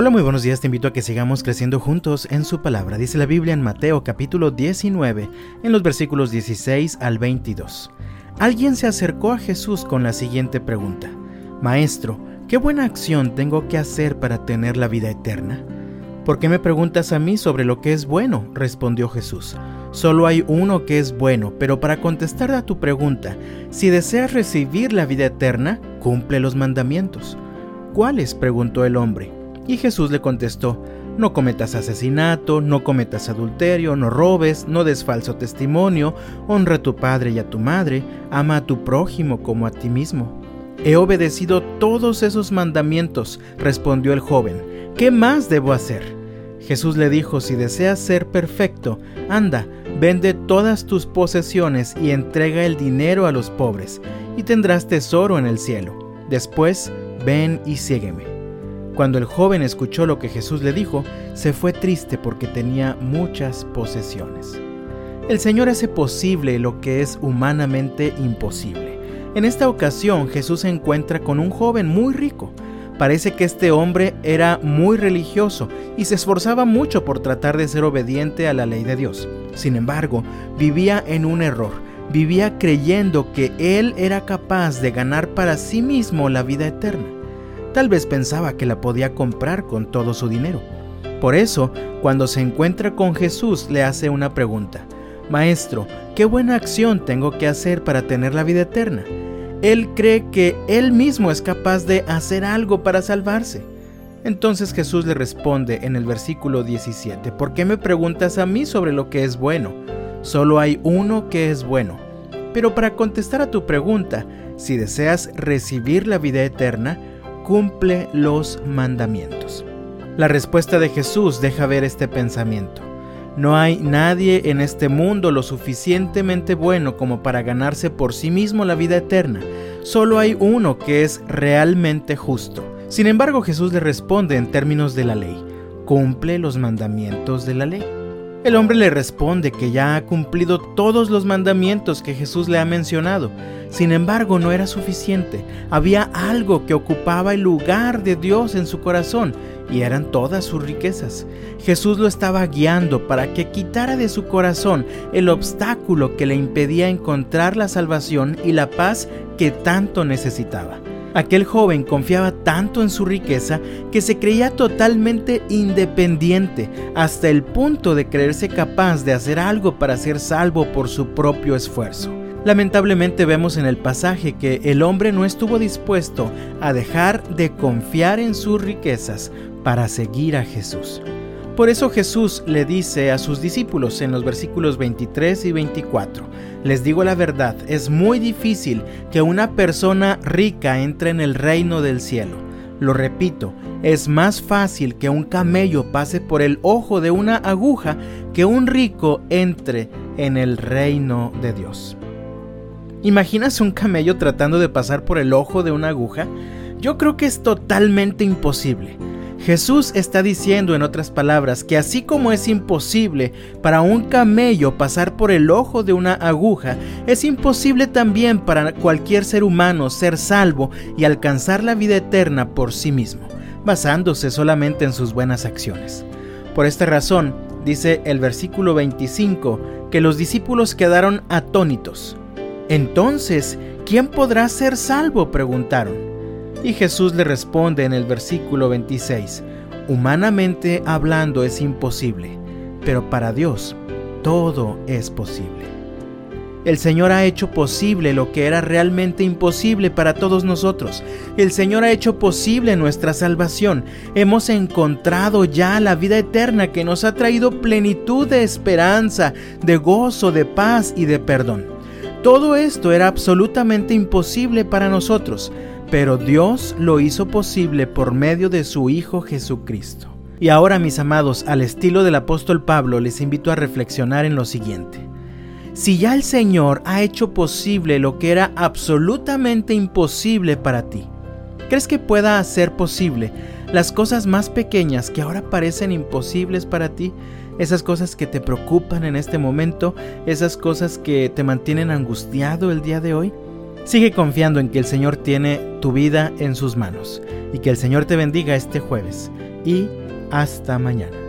Hola, muy buenos días, te invito a que sigamos creciendo juntos en su palabra. Dice la Biblia en Mateo capítulo 19, en los versículos 16 al 22. Alguien se acercó a Jesús con la siguiente pregunta. Maestro, ¿qué buena acción tengo que hacer para tener la vida eterna? ¿Por qué me preguntas a mí sobre lo que es bueno? respondió Jesús. Solo hay uno que es bueno, pero para contestar a tu pregunta, si deseas recibir la vida eterna, cumple los mandamientos. ¿Cuáles? preguntó el hombre. Y Jesús le contestó, no cometas asesinato, no cometas adulterio, no robes, no des falso testimonio, honra a tu padre y a tu madre, ama a tu prójimo como a ti mismo. He obedecido todos esos mandamientos, respondió el joven. ¿Qué más debo hacer? Jesús le dijo, si deseas ser perfecto, anda, vende todas tus posesiones y entrega el dinero a los pobres, y tendrás tesoro en el cielo. Después, ven y sígueme. Cuando el joven escuchó lo que Jesús le dijo, se fue triste porque tenía muchas posesiones. El Señor hace posible lo que es humanamente imposible. En esta ocasión Jesús se encuentra con un joven muy rico. Parece que este hombre era muy religioso y se esforzaba mucho por tratar de ser obediente a la ley de Dios. Sin embargo, vivía en un error. Vivía creyendo que él era capaz de ganar para sí mismo la vida eterna. Tal vez pensaba que la podía comprar con todo su dinero. Por eso, cuando se encuentra con Jesús, le hace una pregunta. Maestro, ¿qué buena acción tengo que hacer para tener la vida eterna? Él cree que él mismo es capaz de hacer algo para salvarse. Entonces Jesús le responde en el versículo 17, ¿por qué me preguntas a mí sobre lo que es bueno? Solo hay uno que es bueno. Pero para contestar a tu pregunta, si deseas recibir la vida eterna, cumple los mandamientos. La respuesta de Jesús deja ver este pensamiento. No hay nadie en este mundo lo suficientemente bueno como para ganarse por sí mismo la vida eterna. Solo hay uno que es realmente justo. Sin embargo, Jesús le responde en términos de la ley. Cumple los mandamientos de la ley. El hombre le responde que ya ha cumplido todos los mandamientos que Jesús le ha mencionado. Sin embargo, no era suficiente. Había algo que ocupaba el lugar de Dios en su corazón y eran todas sus riquezas. Jesús lo estaba guiando para que quitara de su corazón el obstáculo que le impedía encontrar la salvación y la paz que tanto necesitaba. Aquel joven confiaba tanto en su riqueza que se creía totalmente independiente hasta el punto de creerse capaz de hacer algo para ser salvo por su propio esfuerzo. Lamentablemente vemos en el pasaje que el hombre no estuvo dispuesto a dejar de confiar en sus riquezas para seguir a Jesús. Por eso Jesús le dice a sus discípulos en los versículos 23 y 24, les digo la verdad, es muy difícil que una persona rica entre en el reino del cielo. Lo repito, es más fácil que un camello pase por el ojo de una aguja que un rico entre en el reino de Dios. ¿Imaginas un camello tratando de pasar por el ojo de una aguja? Yo creo que es totalmente imposible. Jesús está diciendo, en otras palabras, que así como es imposible para un camello pasar por el ojo de una aguja, es imposible también para cualquier ser humano ser salvo y alcanzar la vida eterna por sí mismo, basándose solamente en sus buenas acciones. Por esta razón, dice el versículo 25, que los discípulos quedaron atónitos. Entonces, ¿quién podrá ser salvo? preguntaron. Y Jesús le responde en el versículo 26, humanamente hablando es imposible, pero para Dios todo es posible. El Señor ha hecho posible lo que era realmente imposible para todos nosotros. El Señor ha hecho posible nuestra salvación. Hemos encontrado ya la vida eterna que nos ha traído plenitud de esperanza, de gozo, de paz y de perdón. Todo esto era absolutamente imposible para nosotros, pero Dios lo hizo posible por medio de su Hijo Jesucristo. Y ahora, mis amados, al estilo del apóstol Pablo, les invito a reflexionar en lo siguiente. Si ya el Señor ha hecho posible lo que era absolutamente imposible para ti, ¿crees que pueda hacer posible las cosas más pequeñas que ahora parecen imposibles para ti? Esas cosas que te preocupan en este momento, esas cosas que te mantienen angustiado el día de hoy. Sigue confiando en que el Señor tiene tu vida en sus manos y que el Señor te bendiga este jueves y hasta mañana.